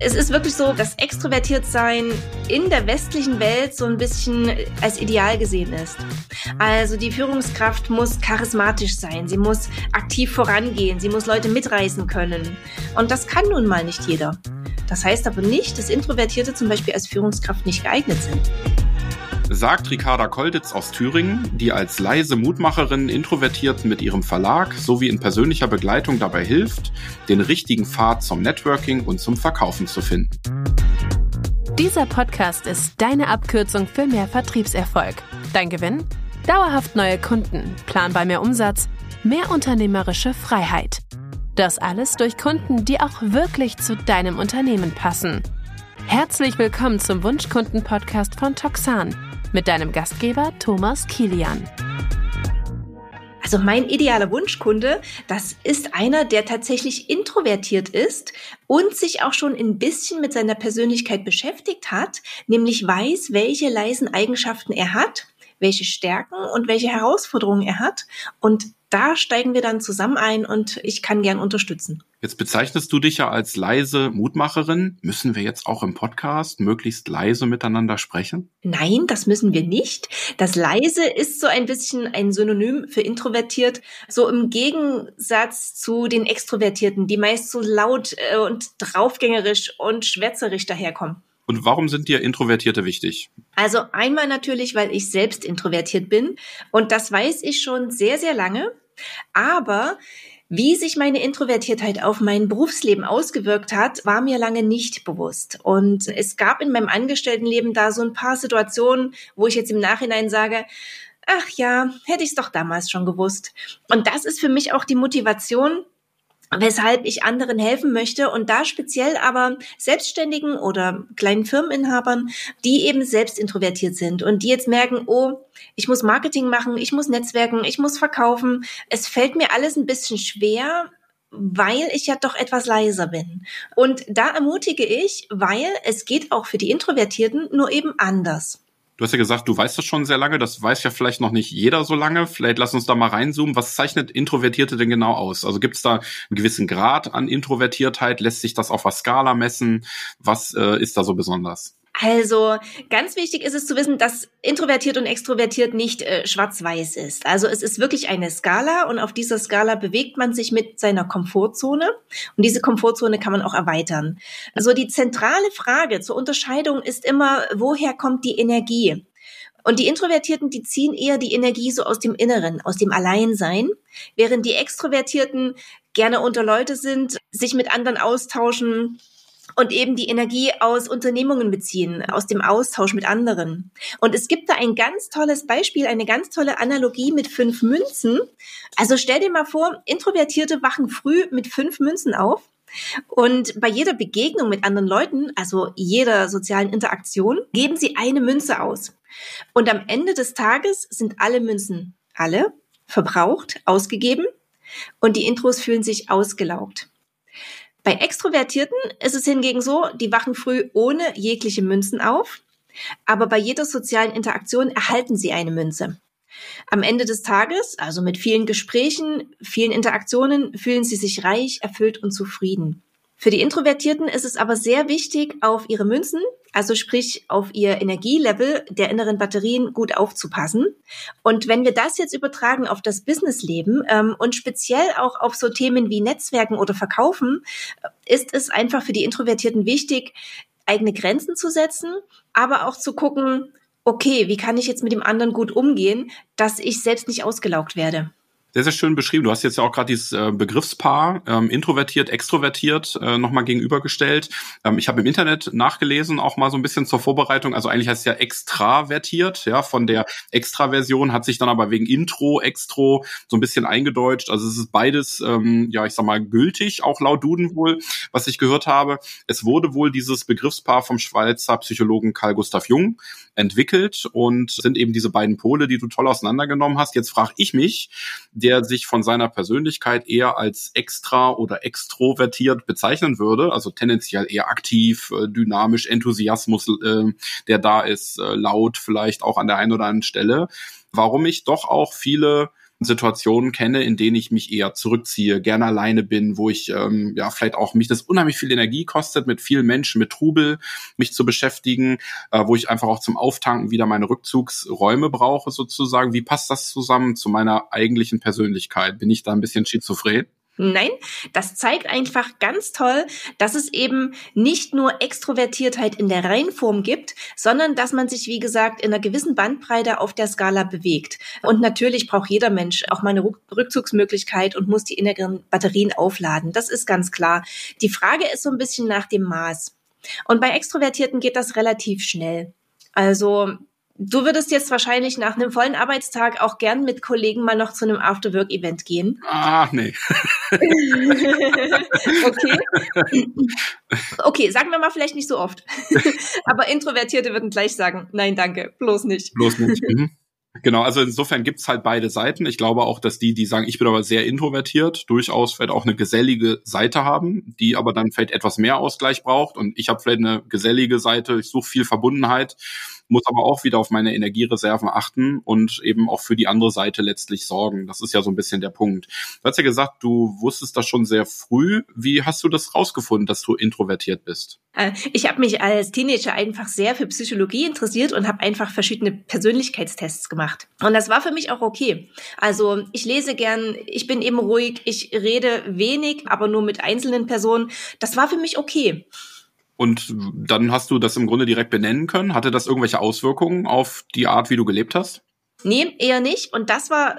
Es ist wirklich so, dass extrovertiert sein in der westlichen Welt so ein bisschen als Ideal gesehen ist. Also die Führungskraft muss charismatisch sein, sie muss aktiv vorangehen, sie muss Leute mitreißen können. Und das kann nun mal nicht jeder. Das heißt aber nicht, dass Introvertierte zum Beispiel als Führungskraft nicht geeignet sind sagt Ricarda Kolditz aus Thüringen, die als leise Mutmacherin introvertiert mit ihrem Verlag sowie in persönlicher Begleitung dabei hilft, den richtigen Pfad zum Networking und zum Verkaufen zu finden. Dieser Podcast ist deine Abkürzung für mehr Vertriebserfolg. Dein Gewinn? Dauerhaft neue Kunden, planbar mehr Umsatz, mehr unternehmerische Freiheit. Das alles durch Kunden, die auch wirklich zu deinem Unternehmen passen. Herzlich willkommen zum Wunschkunden-Podcast von Toxan mit deinem Gastgeber Thomas Kilian. Also mein idealer Wunschkunde, das ist einer, der tatsächlich introvertiert ist und sich auch schon ein bisschen mit seiner Persönlichkeit beschäftigt hat, nämlich weiß, welche leisen Eigenschaften er hat, welche Stärken und welche Herausforderungen er hat und da steigen wir dann zusammen ein und ich kann gern unterstützen. Jetzt bezeichnest du dich ja als leise Mutmacherin. Müssen wir jetzt auch im Podcast möglichst leise miteinander sprechen? Nein, das müssen wir nicht. Das leise ist so ein bisschen ein Synonym für introvertiert, so im Gegensatz zu den Extrovertierten, die meist so laut äh, und draufgängerisch und schwätzerisch daherkommen. Und warum sind dir Introvertierte wichtig? Also einmal natürlich, weil ich selbst introvertiert bin und das weiß ich schon sehr, sehr lange. Aber wie sich meine Introvertiertheit auf mein Berufsleben ausgewirkt hat, war mir lange nicht bewusst. Und es gab in meinem Angestelltenleben da so ein paar Situationen, wo ich jetzt im Nachhinein sage, ach ja, hätte ich es doch damals schon gewusst. Und das ist für mich auch die Motivation, weshalb ich anderen helfen möchte und da speziell aber Selbstständigen oder kleinen Firmeninhabern, die eben selbst introvertiert sind und die jetzt merken, oh, ich muss Marketing machen, ich muss Netzwerken, ich muss verkaufen. Es fällt mir alles ein bisschen schwer, weil ich ja doch etwas leiser bin. Und da ermutige ich, weil es geht auch für die Introvertierten nur eben anders. Du hast ja gesagt, du weißt das schon sehr lange. Das weiß ja vielleicht noch nicht jeder so lange. Vielleicht lass uns da mal reinzoomen. Was zeichnet Introvertierte denn genau aus? Also gibt es da einen gewissen Grad an Introvertiertheit? Lässt sich das auf der Skala messen? Was äh, ist da so besonders? Also ganz wichtig ist es zu wissen, dass introvertiert und extrovertiert nicht äh, schwarz-weiß ist. Also es ist wirklich eine Skala und auf dieser Skala bewegt man sich mit seiner Komfortzone und diese Komfortzone kann man auch erweitern. Also die zentrale Frage zur Unterscheidung ist immer, woher kommt die Energie? Und die Introvertierten, die ziehen eher die Energie so aus dem Inneren, aus dem Alleinsein, während die Extrovertierten gerne unter Leute sind, sich mit anderen austauschen, und eben die Energie aus Unternehmungen beziehen, aus dem Austausch mit anderen. Und es gibt da ein ganz tolles Beispiel, eine ganz tolle Analogie mit fünf Münzen. Also stell dir mal vor, Introvertierte wachen früh mit fünf Münzen auf. Und bei jeder Begegnung mit anderen Leuten, also jeder sozialen Interaktion, geben sie eine Münze aus. Und am Ende des Tages sind alle Münzen, alle, verbraucht, ausgegeben und die Intros fühlen sich ausgelaugt. Bei Extrovertierten ist es hingegen so, die wachen früh ohne jegliche Münzen auf, aber bei jeder sozialen Interaktion erhalten sie eine Münze. Am Ende des Tages, also mit vielen Gesprächen, vielen Interaktionen, fühlen sie sich reich, erfüllt und zufrieden. Für die Introvertierten ist es aber sehr wichtig, auf ihre Münzen, also sprich auf ihr Energielevel der inneren Batterien gut aufzupassen. Und wenn wir das jetzt übertragen auf das Businessleben ähm, und speziell auch auf so Themen wie Netzwerken oder Verkaufen, ist es einfach für die Introvertierten wichtig, eigene Grenzen zu setzen, aber auch zu gucken, okay, wie kann ich jetzt mit dem anderen gut umgehen, dass ich selbst nicht ausgelaugt werde. Sehr, sehr schön beschrieben. Du hast jetzt ja auch gerade dieses äh, Begriffspaar ähm, introvertiert, extrovertiert äh, nochmal gegenübergestellt. Ähm, ich habe im Internet nachgelesen, auch mal so ein bisschen zur Vorbereitung. Also eigentlich heißt es ja extravertiert, ja, von der Extraversion hat sich dann aber wegen Intro, Extro so ein bisschen eingedeutscht. Also es ist beides, ähm, ja, ich sag mal, gültig, auch laut Duden wohl, was ich gehört habe. Es wurde wohl dieses Begriffspaar vom Schweizer Psychologen Carl Gustav Jung entwickelt und sind eben diese beiden Pole, die du toll auseinandergenommen hast. Jetzt frage ich mich, der sich von seiner Persönlichkeit eher als extra oder extrovertiert bezeichnen würde, also tendenziell eher aktiv, äh, dynamisch, Enthusiasmus, äh, der da ist, äh, laut vielleicht auch an der einen oder anderen Stelle, warum ich doch auch viele Situationen kenne, in denen ich mich eher zurückziehe, gerne alleine bin, wo ich ähm, ja vielleicht auch mich das unheimlich viel Energie kostet, mit vielen Menschen, mit Trubel mich zu beschäftigen, äh, wo ich einfach auch zum Auftanken wieder meine Rückzugsräume brauche sozusagen. Wie passt das zusammen zu meiner eigentlichen Persönlichkeit? Bin ich da ein bisschen schizophren? Nein, das zeigt einfach ganz toll, dass es eben nicht nur Extrovertiertheit in der Reihenform gibt, sondern dass man sich, wie gesagt, in einer gewissen Bandbreite auf der Skala bewegt. Und natürlich braucht jeder Mensch auch mal eine Rückzugsmöglichkeit und muss die inneren Batterien aufladen. Das ist ganz klar. Die Frage ist so ein bisschen nach dem Maß. Und bei Extrovertierten geht das relativ schnell. Also Du würdest jetzt wahrscheinlich nach einem vollen Arbeitstag auch gern mit Kollegen mal noch zu einem After-Work-Event gehen. Ah, nee. okay. Okay, sagen wir mal vielleicht nicht so oft. Aber Introvertierte würden gleich sagen, nein, danke, bloß nicht. Bloß nicht. Mhm. Genau, also insofern gibt's halt beide Seiten. Ich glaube auch, dass die, die sagen, ich bin aber sehr introvertiert, durchaus vielleicht auch eine gesellige Seite haben, die aber dann vielleicht etwas mehr Ausgleich braucht. Und ich habe vielleicht eine gesellige Seite, ich suche viel Verbundenheit muss aber auch wieder auf meine Energiereserven achten und eben auch für die andere Seite letztlich sorgen. Das ist ja so ein bisschen der Punkt. Du hast ja gesagt, du wusstest das schon sehr früh. Wie hast du das rausgefunden, dass du introvertiert bist? Äh, ich habe mich als Teenager einfach sehr für Psychologie interessiert und habe einfach verschiedene Persönlichkeitstests gemacht. Und das war für mich auch okay. Also ich lese gern, ich bin eben ruhig, ich rede wenig, aber nur mit einzelnen Personen. Das war für mich okay. Und dann hast du das im Grunde direkt benennen können. Hatte das irgendwelche Auswirkungen auf die Art, wie du gelebt hast? Nee, eher nicht. Und das war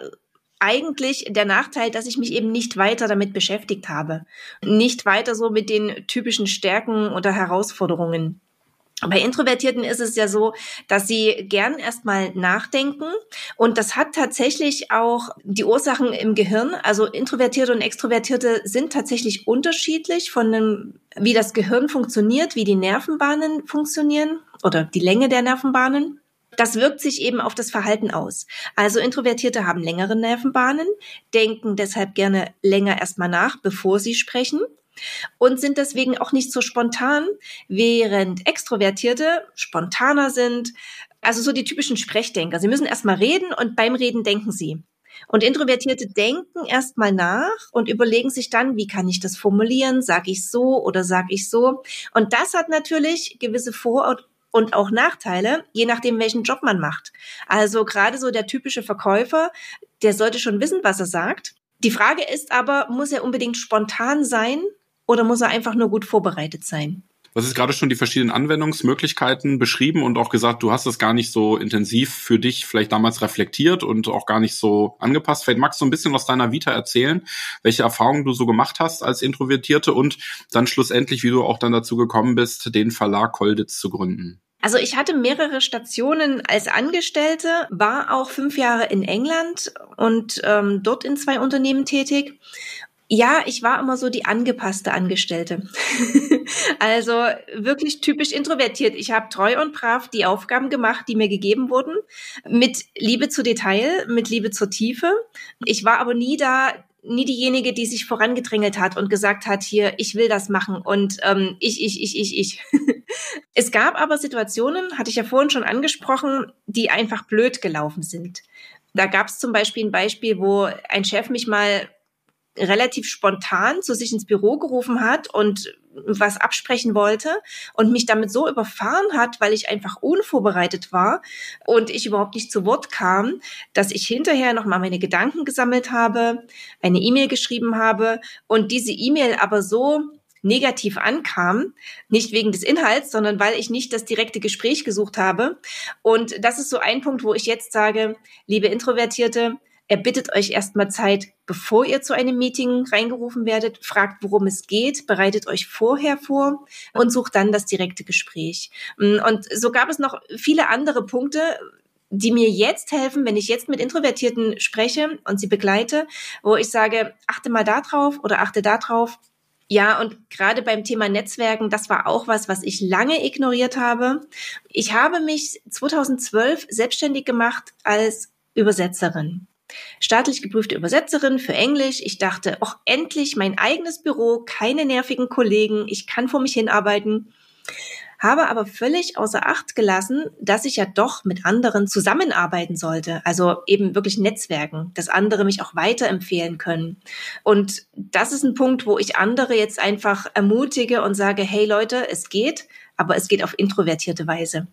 eigentlich der Nachteil, dass ich mich eben nicht weiter damit beschäftigt habe. Nicht weiter so mit den typischen Stärken oder Herausforderungen. Bei Introvertierten ist es ja so, dass sie gern erstmal nachdenken und das hat tatsächlich auch die Ursachen im Gehirn. Also Introvertierte und Extrovertierte sind tatsächlich unterschiedlich von dem, wie das Gehirn funktioniert, wie die Nervenbahnen funktionieren oder die Länge der Nervenbahnen. Das wirkt sich eben auf das Verhalten aus. Also Introvertierte haben längere Nervenbahnen, denken deshalb gerne länger erstmal nach, bevor sie sprechen und sind deswegen auch nicht so spontan, während Extrovertierte spontaner sind, also so die typischen Sprechdenker. Sie müssen erstmal reden und beim Reden denken sie. Und Introvertierte denken erstmal nach und überlegen sich dann, wie kann ich das formulieren? Sag ich so oder sag ich so? Und das hat natürlich gewisse Vor- und auch Nachteile, je nachdem, welchen Job man macht. Also gerade so der typische Verkäufer, der sollte schon wissen, was er sagt. Die Frage ist aber, muss er unbedingt spontan sein oder muss er einfach nur gut vorbereitet sein? Du hast jetzt gerade schon die verschiedenen Anwendungsmöglichkeiten beschrieben und auch gesagt, du hast es gar nicht so intensiv für dich vielleicht damals reflektiert und auch gar nicht so angepasst. Vielleicht magst du ein bisschen aus deiner Vita erzählen, welche Erfahrungen du so gemacht hast als Introvertierte und dann schlussendlich, wie du auch dann dazu gekommen bist, den Verlag Kolditz zu gründen. Also ich hatte mehrere Stationen als Angestellte, war auch fünf Jahre in England und ähm, dort in zwei Unternehmen tätig ja, ich war immer so die angepasste Angestellte. also wirklich typisch introvertiert. Ich habe treu und brav die Aufgaben gemacht, die mir gegeben wurden, mit Liebe zu Detail, mit Liebe zur Tiefe. Ich war aber nie da, nie diejenige, die sich vorangedrängelt hat und gesagt hat, hier, ich will das machen und ähm, ich, ich, ich, ich, ich. es gab aber Situationen, hatte ich ja vorhin schon angesprochen, die einfach blöd gelaufen sind. Da gab es zum Beispiel ein Beispiel, wo ein Chef mich mal relativ spontan zu sich ins Büro gerufen hat und was absprechen wollte und mich damit so überfahren hat, weil ich einfach unvorbereitet war und ich überhaupt nicht zu Wort kam, dass ich hinterher nochmal meine Gedanken gesammelt habe, eine E-Mail geschrieben habe und diese E-Mail aber so negativ ankam, nicht wegen des Inhalts, sondern weil ich nicht das direkte Gespräch gesucht habe. Und das ist so ein Punkt, wo ich jetzt sage, liebe Introvertierte, er bittet euch erstmal Zeit, bevor ihr zu einem Meeting reingerufen werdet, fragt, worum es geht, bereitet euch vorher vor und sucht dann das direkte Gespräch. Und so gab es noch viele andere Punkte, die mir jetzt helfen, wenn ich jetzt mit Introvertierten spreche und sie begleite, wo ich sage, achte mal da drauf oder achte da drauf. Ja, und gerade beim Thema Netzwerken, das war auch was, was ich lange ignoriert habe. Ich habe mich 2012 selbstständig gemacht als Übersetzerin staatlich geprüfte Übersetzerin für Englisch. Ich dachte, ach, endlich mein eigenes Büro, keine nervigen Kollegen, ich kann vor mich hinarbeiten. habe aber völlig außer Acht gelassen, dass ich ja doch mit anderen zusammenarbeiten sollte, also eben wirklich Netzwerken, dass andere mich auch weiterempfehlen können. Und das ist ein Punkt, wo ich andere jetzt einfach ermutige und sage, hey Leute, es geht, aber es geht auf introvertierte Weise.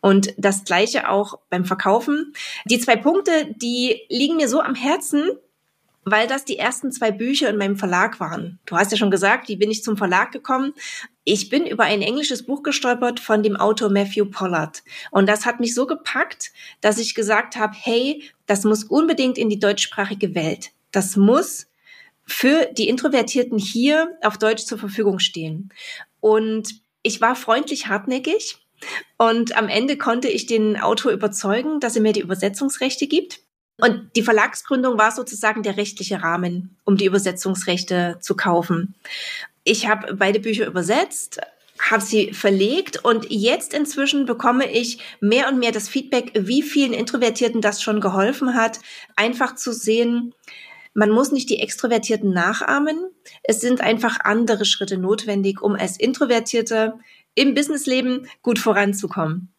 Und das gleiche auch beim Verkaufen. Die zwei Punkte, die liegen mir so am Herzen, weil das die ersten zwei Bücher in meinem Verlag waren. Du hast ja schon gesagt, wie bin ich zum Verlag gekommen? Ich bin über ein englisches Buch gestolpert von dem Autor Matthew Pollard. Und das hat mich so gepackt, dass ich gesagt habe, hey, das muss unbedingt in die deutschsprachige Welt. Das muss für die Introvertierten hier auf Deutsch zur Verfügung stehen. Und ich war freundlich hartnäckig. Und am Ende konnte ich den Autor überzeugen, dass er mir die Übersetzungsrechte gibt. Und die Verlagsgründung war sozusagen der rechtliche Rahmen, um die Übersetzungsrechte zu kaufen. Ich habe beide Bücher übersetzt, habe sie verlegt und jetzt inzwischen bekomme ich mehr und mehr das Feedback, wie vielen Introvertierten das schon geholfen hat, einfach zu sehen, man muss nicht die Extrovertierten nachahmen. Es sind einfach andere Schritte notwendig, um als Introvertierte im Businessleben gut voranzukommen.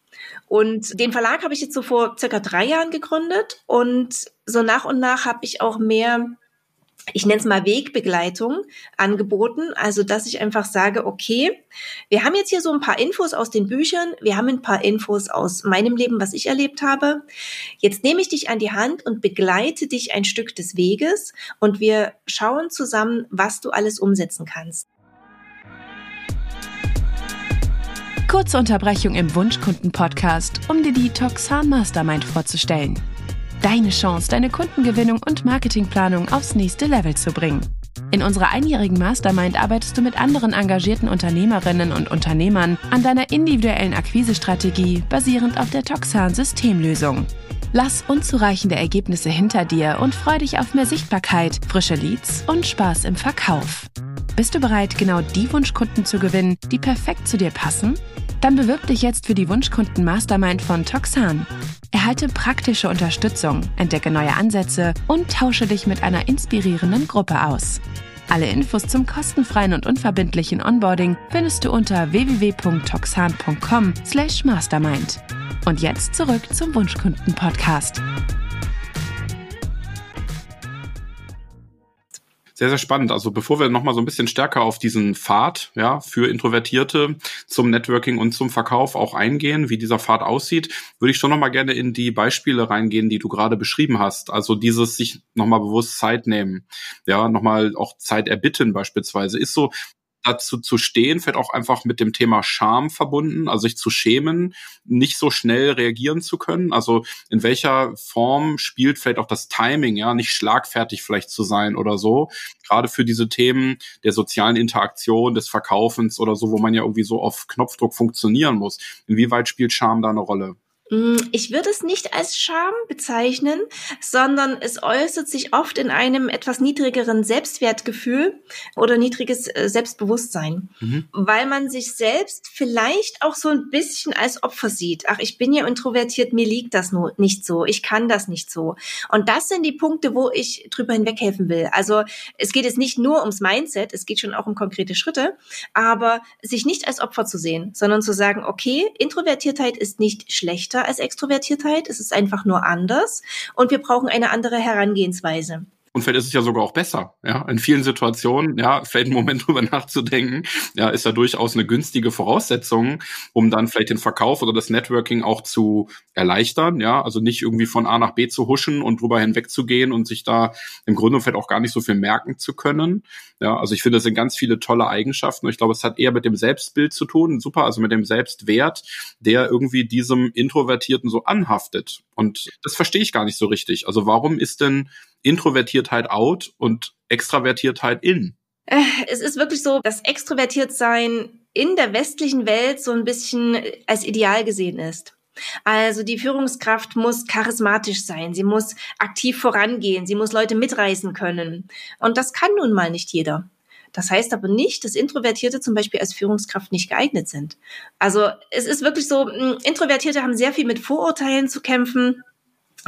Und den Verlag habe ich jetzt so vor circa drei Jahren gegründet und so nach und nach habe ich auch mehr ich nenne es mal Wegbegleitung angeboten. Also, dass ich einfach sage, okay, wir haben jetzt hier so ein paar Infos aus den Büchern, wir haben ein paar Infos aus meinem Leben, was ich erlebt habe. Jetzt nehme ich dich an die Hand und begleite dich ein Stück des Weges und wir schauen zusammen, was du alles umsetzen kannst. Kurze Unterbrechung im Wunschkunden-Podcast, um dir die Toxan Mastermind vorzustellen. Deine Chance, deine Kundengewinnung und Marketingplanung aufs nächste Level zu bringen. In unserer einjährigen Mastermind arbeitest du mit anderen engagierten Unternehmerinnen und Unternehmern an deiner individuellen Akquisestrategie basierend auf der Toxan Systemlösung. Lass unzureichende Ergebnisse hinter dir und freu dich auf mehr Sichtbarkeit, frische Leads und Spaß im Verkauf. Bist du bereit, genau die Wunschkunden zu gewinnen, die perfekt zu dir passen? Dann bewirb dich jetzt für die Wunschkunden Mastermind von Toxan. Erhalte praktische Unterstützung, entdecke neue Ansätze und tausche dich mit einer inspirierenden Gruppe aus. Alle Infos zum kostenfreien und unverbindlichen Onboarding findest du unter www.toxan.com/mastermind. Und jetzt zurück zum Wunschkunden sehr, sehr spannend. Also bevor wir nochmal so ein bisschen stärker auf diesen Pfad ja, für Introvertierte zum Networking und zum Verkauf auch eingehen, wie dieser Pfad aussieht, würde ich schon nochmal gerne in die Beispiele reingehen, die du gerade beschrieben hast. Also dieses sich nochmal bewusst Zeit nehmen, ja, nochmal auch Zeit erbitten beispielsweise, ist so dazu zu stehen, vielleicht auch einfach mit dem Thema Scham verbunden, also sich zu schämen, nicht so schnell reagieren zu können. Also in welcher Form spielt vielleicht auch das Timing, ja, nicht schlagfertig vielleicht zu sein oder so. Gerade für diese Themen der sozialen Interaktion, des Verkaufens oder so, wo man ja irgendwie so auf Knopfdruck funktionieren muss. Inwieweit spielt Scham da eine Rolle? Mm, ich würde es nicht als Scham bezeichnen, sondern es äußert sich oft in einem etwas niedrigeren Selbstwertgefühl oder niedriges äh, Selbstbewusstsein, mhm. weil man sich selbst vielleicht auch so ein bisschen als Opfer sieht. Ach, ich bin ja introvertiert, mir liegt das nur nicht so, ich kann das nicht so. Und das sind die Punkte, wo ich drüber hinweghelfen will. Also es geht jetzt nicht nur ums Mindset, es geht schon auch um konkrete Schritte, aber sich nicht als Opfer zu sehen, sondern zu sagen, okay, Introvertiertheit ist nicht schlechter schlechter als Extrovertiertheit. Es ist einfach nur anders und wir brauchen eine andere Herangehensweise. Und vielleicht ist es ja sogar auch besser, ja. In vielen Situationen, ja, vielleicht einen Moment drüber nachzudenken, ja, ist ja durchaus eine günstige Voraussetzung, um dann vielleicht den Verkauf oder das Networking auch zu erleichtern, ja. Also nicht irgendwie von A nach B zu huschen und drüber hinwegzugehen und sich da im Grunde vielleicht auch gar nicht so viel merken zu können. Ja, also ich finde, das sind ganz viele tolle Eigenschaften. Ich glaube, es hat eher mit dem Selbstbild zu tun, super, also mit dem Selbstwert, der irgendwie diesem Introvertierten so anhaftet. Und das verstehe ich gar nicht so richtig. Also warum ist denn Introvertiertheit out und Extravertiertheit in? Äh, es ist wirklich so, dass Extrovertiertsein in der westlichen Welt so ein bisschen als Ideal gesehen ist. Also die Führungskraft muss charismatisch sein, sie muss aktiv vorangehen, sie muss Leute mitreißen können. Und das kann nun mal nicht jeder. Das heißt aber nicht, dass Introvertierte zum Beispiel als Führungskraft nicht geeignet sind. Also es ist wirklich so, hm, Introvertierte haben sehr viel mit Vorurteilen zu kämpfen,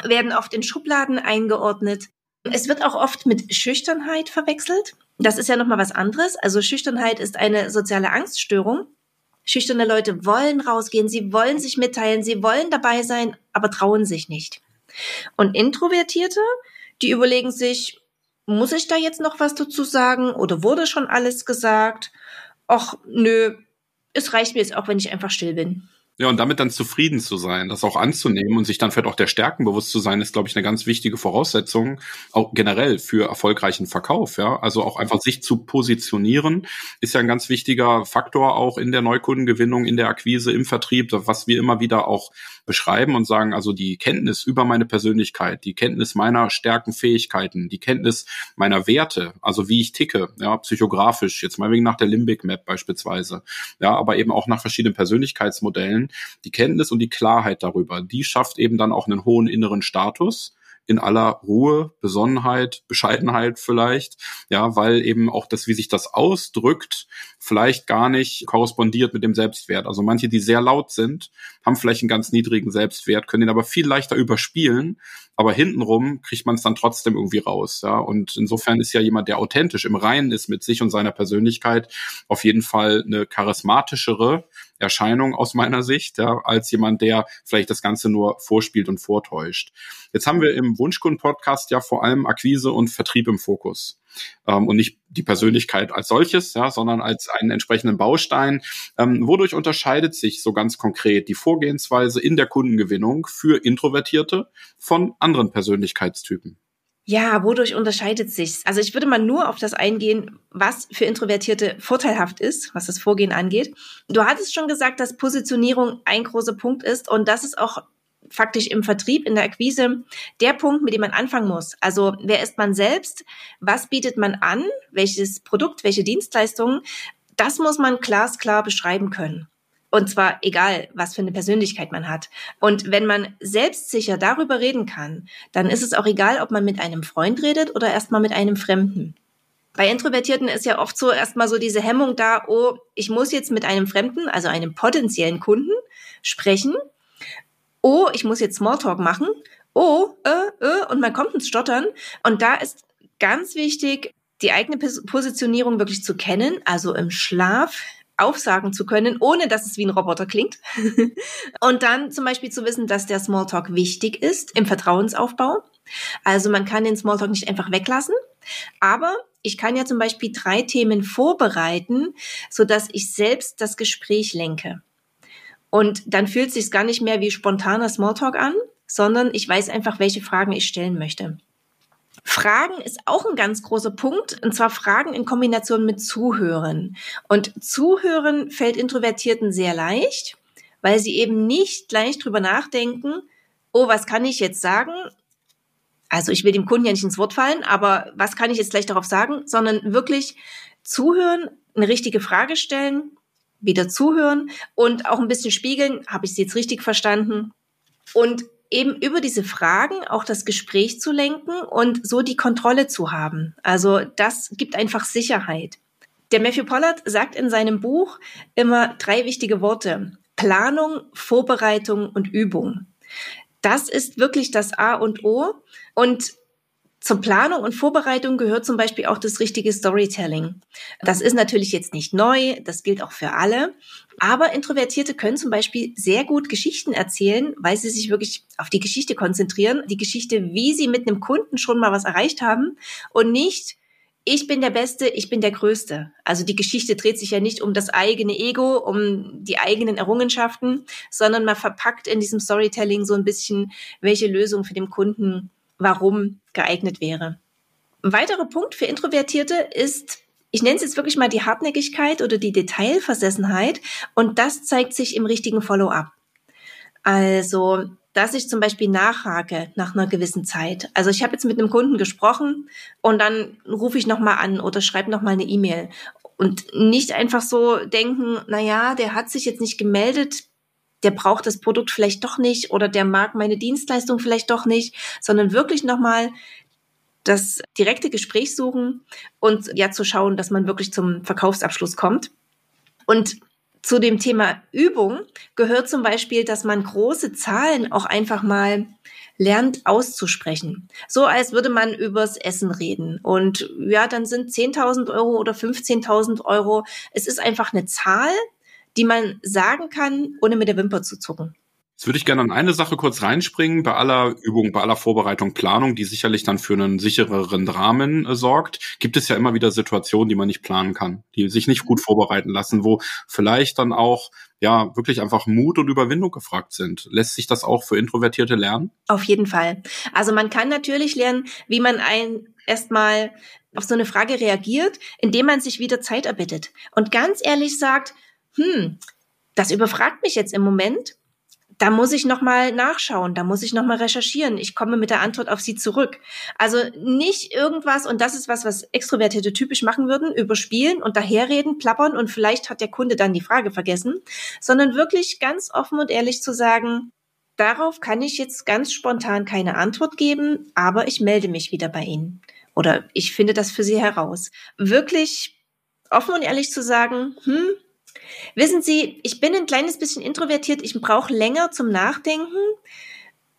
werden oft in Schubladen eingeordnet. Es wird auch oft mit Schüchternheit verwechselt. Das ist ja nochmal was anderes. Also Schüchternheit ist eine soziale Angststörung. Schüchterne Leute wollen rausgehen, sie wollen sich mitteilen, sie wollen dabei sein, aber trauen sich nicht. Und Introvertierte, die überlegen sich, muss ich da jetzt noch was dazu sagen oder wurde schon alles gesagt? Ach, nö, es reicht mir jetzt auch, wenn ich einfach still bin. Ja, und damit dann zufrieden zu sein, das auch anzunehmen und sich dann vielleicht auch der Stärken bewusst zu sein, ist, glaube ich, eine ganz wichtige Voraussetzung, auch generell für erfolgreichen Verkauf. Ja, also auch einfach sich zu positionieren, ist ja ein ganz wichtiger Faktor auch in der Neukundengewinnung, in der Akquise, im Vertrieb, was wir immer wieder auch beschreiben und sagen, also die Kenntnis über meine Persönlichkeit, die Kenntnis meiner Stärken, Fähigkeiten, die Kenntnis meiner Werte, also wie ich ticke, ja, psychografisch, jetzt mal wegen nach der Limbic Map beispielsweise, ja, aber eben auch nach verschiedenen Persönlichkeitsmodellen, die Kenntnis und die Klarheit darüber, die schafft eben dann auch einen hohen inneren Status in aller Ruhe, Besonnenheit, Bescheidenheit vielleicht, ja, weil eben auch das, wie sich das ausdrückt, vielleicht gar nicht korrespondiert mit dem Selbstwert. Also manche, die sehr laut sind, haben vielleicht einen ganz niedrigen Selbstwert, können den aber viel leichter überspielen, aber hintenrum kriegt man es dann trotzdem irgendwie raus. Ja? Und insofern ist ja jemand, der authentisch im Reinen ist mit sich und seiner Persönlichkeit, auf jeden Fall eine charismatischere Erscheinung aus meiner Sicht, ja, als jemand, der vielleicht das Ganze nur vorspielt und vortäuscht. Jetzt haben wir im Wunschkunden-Podcast ja vor allem Akquise und Vertrieb im Fokus ähm, und nicht die Persönlichkeit als solches, ja, sondern als einen entsprechenden Baustein. Ähm, wodurch unterscheidet sich so ganz konkret die Vorgehensweise in der Kundengewinnung für Introvertierte von anderen Persönlichkeitstypen? Ja, wodurch unterscheidet sich's? Also ich würde mal nur auf das eingehen, was für Introvertierte vorteilhaft ist, was das Vorgehen angeht. Du hattest schon gesagt, dass Positionierung ein großer Punkt ist und das ist auch faktisch im Vertrieb, in der Akquise der Punkt, mit dem man anfangen muss. Also wer ist man selbst? Was bietet man an? Welches Produkt, welche Dienstleistungen? Das muss man glasklar beschreiben können. Und zwar egal, was für eine Persönlichkeit man hat. Und wenn man selbstsicher darüber reden kann, dann ist es auch egal, ob man mit einem Freund redet oder erstmal mit einem Fremden. Bei Introvertierten ist ja oft so erstmal so diese Hemmung da, oh, ich muss jetzt mit einem Fremden, also einem potenziellen Kunden, sprechen oh, ich muss jetzt Smalltalk machen, oh, äh, äh, und man kommt ins Stottern. Und da ist ganz wichtig, die eigene Positionierung wirklich zu kennen, also im Schlaf aufsagen zu können, ohne dass es wie ein Roboter klingt. und dann zum Beispiel zu wissen, dass der Smalltalk wichtig ist im Vertrauensaufbau. Also man kann den Smalltalk nicht einfach weglassen, aber ich kann ja zum Beispiel drei Themen vorbereiten, so dass ich selbst das Gespräch lenke. Und dann fühlt sich gar nicht mehr wie spontaner Smalltalk an, sondern ich weiß einfach, welche Fragen ich stellen möchte. Fragen ist auch ein ganz großer Punkt, und zwar Fragen in Kombination mit Zuhören. Und Zuhören fällt Introvertierten sehr leicht, weil sie eben nicht gleich drüber nachdenken, oh, was kann ich jetzt sagen? Also ich will dem Kunden ja nicht ins Wort fallen, aber was kann ich jetzt gleich darauf sagen? Sondern wirklich zuhören, eine richtige Frage stellen wieder zuhören und auch ein bisschen spiegeln, habe ich sie jetzt richtig verstanden? Und eben über diese Fragen auch das Gespräch zu lenken und so die Kontrolle zu haben. Also das gibt einfach Sicherheit. Der Matthew Pollard sagt in seinem Buch immer drei wichtige Worte. Planung, Vorbereitung und Übung. Das ist wirklich das A und O. Und zur Planung und Vorbereitung gehört zum Beispiel auch das richtige Storytelling. Das ist natürlich jetzt nicht neu, das gilt auch für alle. Aber Introvertierte können zum Beispiel sehr gut Geschichten erzählen, weil sie sich wirklich auf die Geschichte konzentrieren. Die Geschichte, wie sie mit einem Kunden schon mal was erreicht haben und nicht, ich bin der Beste, ich bin der Größte. Also die Geschichte dreht sich ja nicht um das eigene Ego, um die eigenen Errungenschaften, sondern man verpackt in diesem Storytelling so ein bisschen, welche Lösung für den Kunden warum geeignet wäre. Ein weiterer Punkt für Introvertierte ist, ich nenne es jetzt wirklich mal die Hartnäckigkeit oder die Detailversessenheit und das zeigt sich im richtigen Follow-up. Also, dass ich zum Beispiel nachhake nach einer gewissen Zeit. Also ich habe jetzt mit einem Kunden gesprochen und dann rufe ich nochmal an oder schreibe nochmal eine E-Mail und nicht einfach so denken, na ja, der hat sich jetzt nicht gemeldet, der braucht das Produkt vielleicht doch nicht oder der mag meine Dienstleistung vielleicht doch nicht, sondern wirklich nochmal das direkte Gespräch suchen und ja zu schauen, dass man wirklich zum Verkaufsabschluss kommt. Und zu dem Thema Übung gehört zum Beispiel, dass man große Zahlen auch einfach mal lernt auszusprechen. So als würde man übers Essen reden. Und ja, dann sind 10.000 Euro oder 15.000 Euro. Es ist einfach eine Zahl, die man sagen kann, ohne mit der Wimper zu zucken. Jetzt würde ich gerne an eine Sache kurz reinspringen. Bei aller Übung, bei aller Vorbereitung, Planung, die sicherlich dann für einen sichereren Rahmen äh, sorgt, gibt es ja immer wieder Situationen, die man nicht planen kann, die sich nicht gut vorbereiten lassen, wo vielleicht dann auch ja wirklich einfach Mut und Überwindung gefragt sind. Lässt sich das auch für Introvertierte lernen? Auf jeden Fall. Also man kann natürlich lernen, wie man ein erstmal auf so eine Frage reagiert, indem man sich wieder Zeit erbittet und ganz ehrlich sagt, hm, das überfragt mich jetzt im Moment da muss ich noch mal nachschauen, da muss ich noch mal recherchieren. Ich komme mit der Antwort auf Sie zurück. Also nicht irgendwas und das ist was, was Extrovertierte typisch machen würden, überspielen und daherreden, plappern und vielleicht hat der Kunde dann die Frage vergessen, sondern wirklich ganz offen und ehrlich zu sagen, darauf kann ich jetzt ganz spontan keine Antwort geben, aber ich melde mich wieder bei Ihnen oder ich finde das für Sie heraus. Wirklich offen und ehrlich zu sagen, hm, Wissen Sie, ich bin ein kleines bisschen introvertiert, ich brauche länger zum Nachdenken.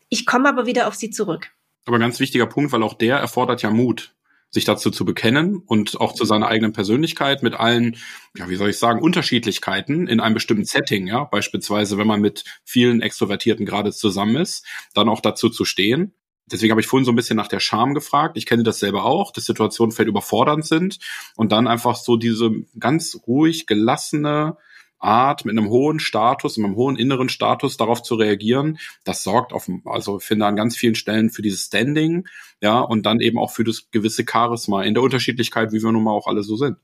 Ich komme aber wieder auf Sie zurück. Aber ganz wichtiger Punkt, weil auch der erfordert ja Mut, sich dazu zu bekennen und auch zu seiner eigenen Persönlichkeit mit allen, ja, wie soll ich sagen, Unterschiedlichkeiten in einem bestimmten Setting, ja, beispielsweise, wenn man mit vielen Extrovertierten gerade zusammen ist, dann auch dazu zu stehen Deswegen habe ich vorhin so ein bisschen nach der Scham gefragt. Ich kenne das selber auch, dass Situationen vielleicht überfordernd sind und dann einfach so diese ganz ruhig gelassene Art mit einem hohen Status, mit einem hohen inneren Status darauf zu reagieren, das sorgt auf, also finde an ganz vielen Stellen für dieses Standing, ja, und dann eben auch für das gewisse Charisma in der Unterschiedlichkeit, wie wir nun mal auch alle so sind.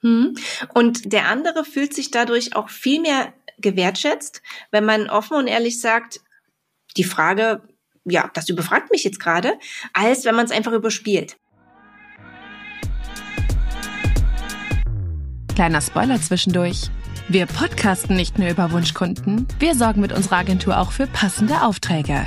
Hm. Und der andere fühlt sich dadurch auch viel mehr gewertschätzt, wenn man offen und ehrlich sagt, die Frage ja, das überfragt mich jetzt gerade, als wenn man es einfach überspielt. Kleiner Spoiler zwischendurch. Wir podcasten nicht nur über Wunschkunden, wir sorgen mit unserer Agentur auch für passende Aufträge.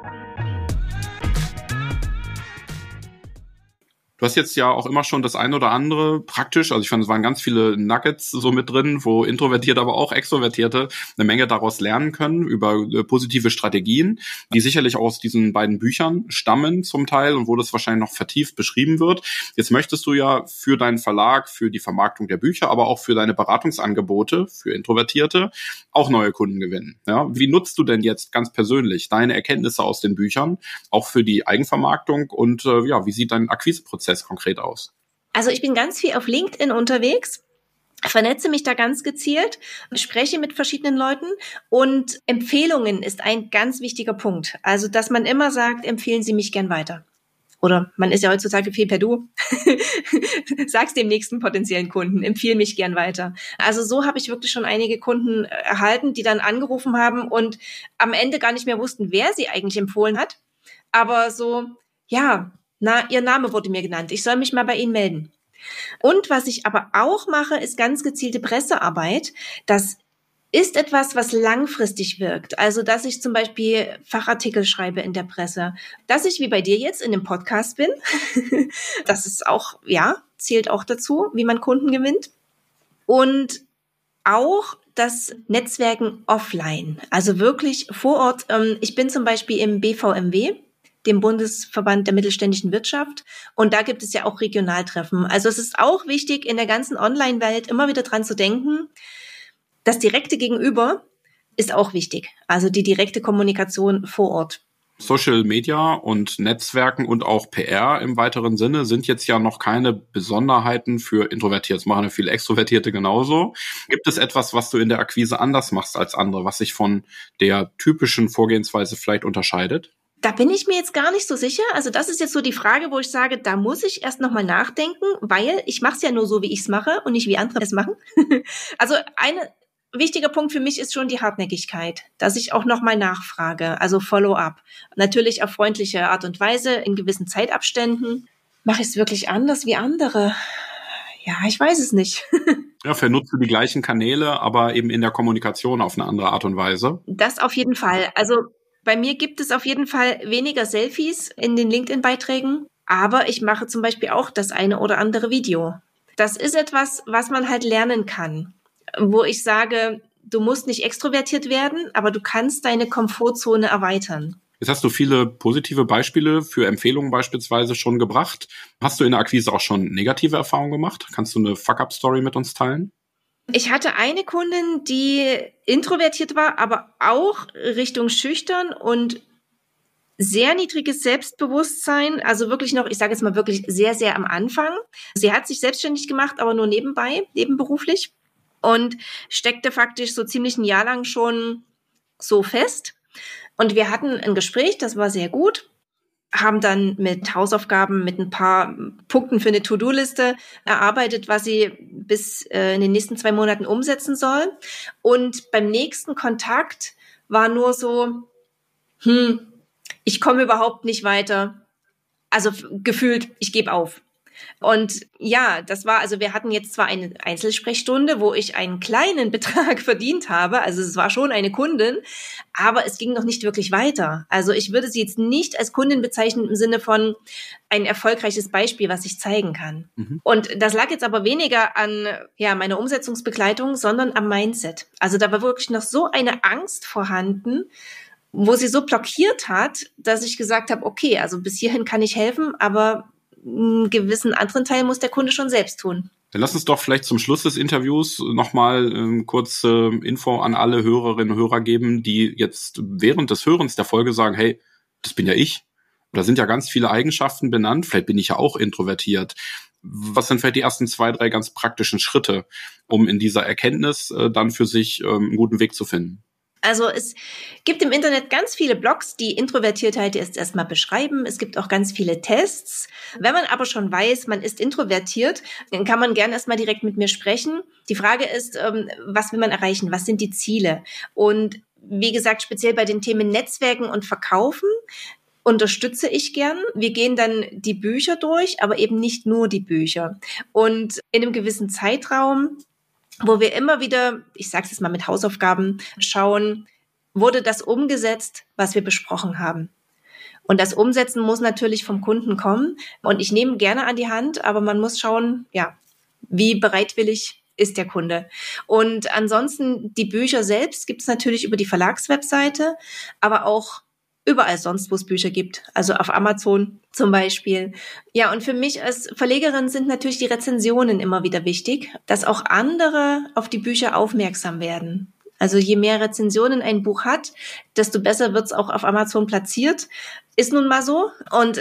Du hast jetzt ja auch immer schon das ein oder andere praktisch, also ich fand, es waren ganz viele Nuggets so mit drin, wo Introvertierte, aber auch Extrovertierte eine Menge daraus lernen können über äh, positive Strategien, die sicherlich aus diesen beiden Büchern stammen zum Teil und wo das wahrscheinlich noch vertieft beschrieben wird. Jetzt möchtest du ja für deinen Verlag, für die Vermarktung der Bücher, aber auch für deine Beratungsangebote für Introvertierte auch neue Kunden gewinnen. Ja, wie nutzt du denn jetzt ganz persönlich deine Erkenntnisse aus den Büchern, auch für die Eigenvermarktung und äh, ja, wie sieht dein Akquiseprozess Prozess konkret aus? Also ich bin ganz viel auf LinkedIn unterwegs vernetze mich da ganz gezielt, spreche mit verschiedenen Leuten und Empfehlungen ist ein ganz wichtiger Punkt. Also, dass man immer sagt, empfehlen Sie mich gern weiter. Oder man ist ja heutzutage viel per Du. Sag's dem nächsten potenziellen Kunden, empfehle mich gern weiter. Also so habe ich wirklich schon einige Kunden erhalten, die dann angerufen haben und am Ende gar nicht mehr wussten, wer sie eigentlich empfohlen hat. Aber so, ja, na, Ihr Name wurde mir genannt. Ich soll mich mal bei Ihnen melden. Und was ich aber auch mache, ist ganz gezielte Pressearbeit. Das ist etwas, was langfristig wirkt. Also, dass ich zum Beispiel Fachartikel schreibe in der Presse, dass ich wie bei dir jetzt in dem Podcast bin. das ist auch, ja, zählt auch dazu, wie man Kunden gewinnt. Und auch das Netzwerken offline, also wirklich vor Ort. Ähm, ich bin zum Beispiel im BVMW, dem Bundesverband der mittelständischen Wirtschaft. Und da gibt es ja auch Regionaltreffen. Also es ist auch wichtig, in der ganzen Online-Welt immer wieder dran zu denken, das direkte Gegenüber ist auch wichtig. Also die direkte Kommunikation vor Ort. Social Media und Netzwerken und auch PR im weiteren Sinne sind jetzt ja noch keine Besonderheiten für Introvertierte. Das machen ja viele Extrovertierte genauso. Gibt es etwas, was du in der Akquise anders machst als andere, was sich von der typischen Vorgehensweise vielleicht unterscheidet? Da bin ich mir jetzt gar nicht so sicher. Also das ist jetzt so die Frage, wo ich sage, da muss ich erst nochmal nachdenken, weil ich mache es ja nur so, wie ich es mache und nicht wie andere es machen. also ein wichtiger Punkt für mich ist schon die Hartnäckigkeit, dass ich auch nochmal nachfrage, also Follow-up. Natürlich auf freundliche Art und Weise, in gewissen Zeitabständen. Mache ich es wirklich anders wie andere? Ja, ich weiß es nicht. ja, vernutzt du die gleichen Kanäle, aber eben in der Kommunikation auf eine andere Art und Weise? Das auf jeden Fall. Also bei mir gibt es auf jeden Fall weniger Selfies in den LinkedIn-Beiträgen, aber ich mache zum Beispiel auch das eine oder andere Video. Das ist etwas, was man halt lernen kann, wo ich sage, du musst nicht extrovertiert werden, aber du kannst deine Komfortzone erweitern. Jetzt hast du viele positive Beispiele für Empfehlungen beispielsweise schon gebracht. Hast du in der Akquise auch schon negative Erfahrungen gemacht? Kannst du eine Fuck-up-Story mit uns teilen? Ich hatte eine Kundin, die introvertiert war, aber auch Richtung schüchtern und sehr niedriges Selbstbewusstsein, also wirklich noch, ich sage jetzt mal wirklich sehr, sehr am Anfang. Sie hat sich selbstständig gemacht, aber nur nebenbei, nebenberuflich und steckte faktisch so ziemlich ein Jahr lang schon so fest. Und wir hatten ein Gespräch, das war sehr gut, haben dann mit Hausaufgaben, mit ein paar Punkten für eine To-Do-Liste erarbeitet, was sie bis äh, in den nächsten zwei Monaten umsetzen soll. Und beim nächsten Kontakt war nur so, hm, ich komme überhaupt nicht weiter. Also gefühlt, ich gebe auf. Und ja, das war, also wir hatten jetzt zwar eine Einzelsprechstunde, wo ich einen kleinen Betrag verdient habe, also es war schon eine Kundin, aber es ging noch nicht wirklich weiter. Also ich würde sie jetzt nicht als Kundin bezeichnen im Sinne von ein erfolgreiches Beispiel, was ich zeigen kann. Mhm. Und das lag jetzt aber weniger an ja, meiner Umsetzungsbegleitung, sondern am Mindset. Also da war wirklich noch so eine Angst vorhanden, wo sie so blockiert hat, dass ich gesagt habe, okay, also bis hierhin kann ich helfen, aber einen gewissen anderen Teil muss der Kunde schon selbst tun. Dann lass uns doch vielleicht zum Schluss des Interviews nochmal ähm, kurze Info an alle Hörerinnen und Hörer geben, die jetzt während des Hörens der Folge sagen, hey, das bin ja ich. Da sind ja ganz viele Eigenschaften benannt. Vielleicht bin ich ja auch introvertiert. Was sind vielleicht die ersten zwei, drei ganz praktischen Schritte, um in dieser Erkenntnis äh, dann für sich ähm, einen guten Weg zu finden? Also es gibt im Internet ganz viele Blogs, die Introvertiertheit jetzt erstmal beschreiben. Es gibt auch ganz viele Tests. Wenn man aber schon weiß, man ist introvertiert, dann kann man gerne erstmal direkt mit mir sprechen. Die Frage ist, ähm, was will man erreichen? Was sind die Ziele? Und wie gesagt, speziell bei den Themen Netzwerken und Verkaufen unterstütze ich gern. Wir gehen dann die Bücher durch, aber eben nicht nur die Bücher. Und in einem gewissen Zeitraum wo wir immer wieder, ich sage es jetzt mal mit Hausaufgaben, schauen, wurde das umgesetzt, was wir besprochen haben. Und das Umsetzen muss natürlich vom Kunden kommen. Und ich nehme gerne an die Hand, aber man muss schauen, ja, wie bereitwillig ist der Kunde. Und ansonsten die Bücher selbst gibt es natürlich über die Verlagswebseite, aber auch überall sonst, wo es Bücher gibt. Also auf Amazon zum Beispiel. Ja, und für mich als Verlegerin sind natürlich die Rezensionen immer wieder wichtig, dass auch andere auf die Bücher aufmerksam werden. Also je mehr Rezensionen ein Buch hat, desto besser wird es auch auf Amazon platziert. Ist nun mal so. Und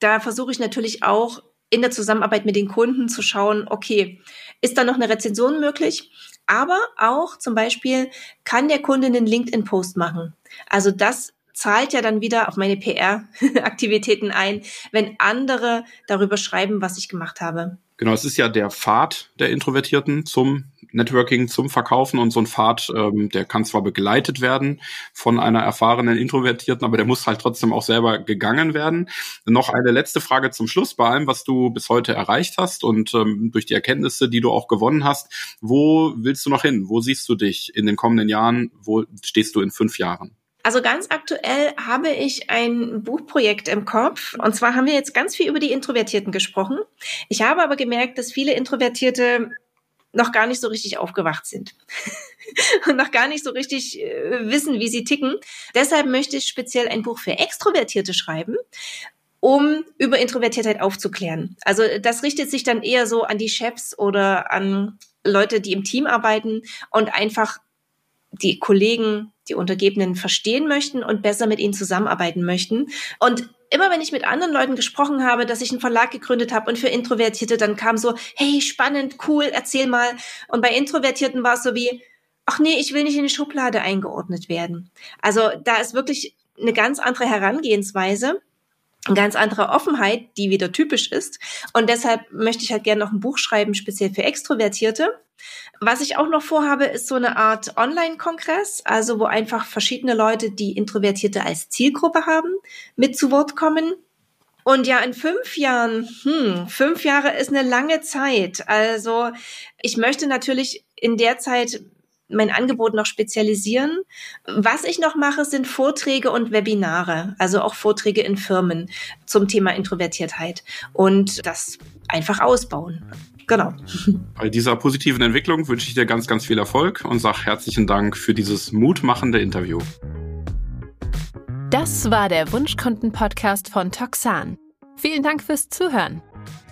da versuche ich natürlich auch in der Zusammenarbeit mit den Kunden zu schauen, okay, ist da noch eine Rezension möglich? Aber auch zum Beispiel, kann der Kunde einen LinkedIn-Post machen? Also das zahlt ja dann wieder auf meine PR-Aktivitäten ein, wenn andere darüber schreiben, was ich gemacht habe. Genau, es ist ja der Pfad der Introvertierten zum Networking, zum Verkaufen und so ein Pfad, ähm, der kann zwar begleitet werden von einer erfahrenen Introvertierten, aber der muss halt trotzdem auch selber gegangen werden. Noch eine letzte Frage zum Schluss bei allem, was du bis heute erreicht hast und ähm, durch die Erkenntnisse, die du auch gewonnen hast. Wo willst du noch hin? Wo siehst du dich in den kommenden Jahren? Wo stehst du in fünf Jahren? Also ganz aktuell habe ich ein Buchprojekt im Kopf. Und zwar haben wir jetzt ganz viel über die Introvertierten gesprochen. Ich habe aber gemerkt, dass viele Introvertierte noch gar nicht so richtig aufgewacht sind und noch gar nicht so richtig äh, wissen, wie sie ticken. Deshalb möchte ich speziell ein Buch für Extrovertierte schreiben, um über Introvertiertheit aufzuklären. Also das richtet sich dann eher so an die Chefs oder an Leute, die im Team arbeiten und einfach die Kollegen, die Untergebenen verstehen möchten und besser mit ihnen zusammenarbeiten möchten. Und immer wenn ich mit anderen Leuten gesprochen habe, dass ich einen Verlag gegründet habe und für Introvertierte, dann kam so, hey, spannend, cool, erzähl mal. Und bei Introvertierten war es so wie, ach nee, ich will nicht in eine Schublade eingeordnet werden. Also da ist wirklich eine ganz andere Herangehensweise ganz andere Offenheit, die wieder typisch ist. Und deshalb möchte ich halt gerne noch ein Buch schreiben, speziell für Extrovertierte. Was ich auch noch vorhabe, ist so eine Art Online-Kongress, also wo einfach verschiedene Leute, die Introvertierte als Zielgruppe haben, mit zu Wort kommen. Und ja, in fünf Jahren, hm, fünf Jahre ist eine lange Zeit. Also ich möchte natürlich in der Zeit mein Angebot noch spezialisieren. Was ich noch mache, sind Vorträge und Webinare, also auch Vorträge in Firmen zum Thema Introvertiertheit und das einfach ausbauen. Genau. Bei dieser positiven Entwicklung wünsche ich dir ganz, ganz viel Erfolg und sage herzlichen Dank für dieses mutmachende Interview. Das war der Wunschkunden-Podcast von Toxan. Vielen Dank fürs Zuhören.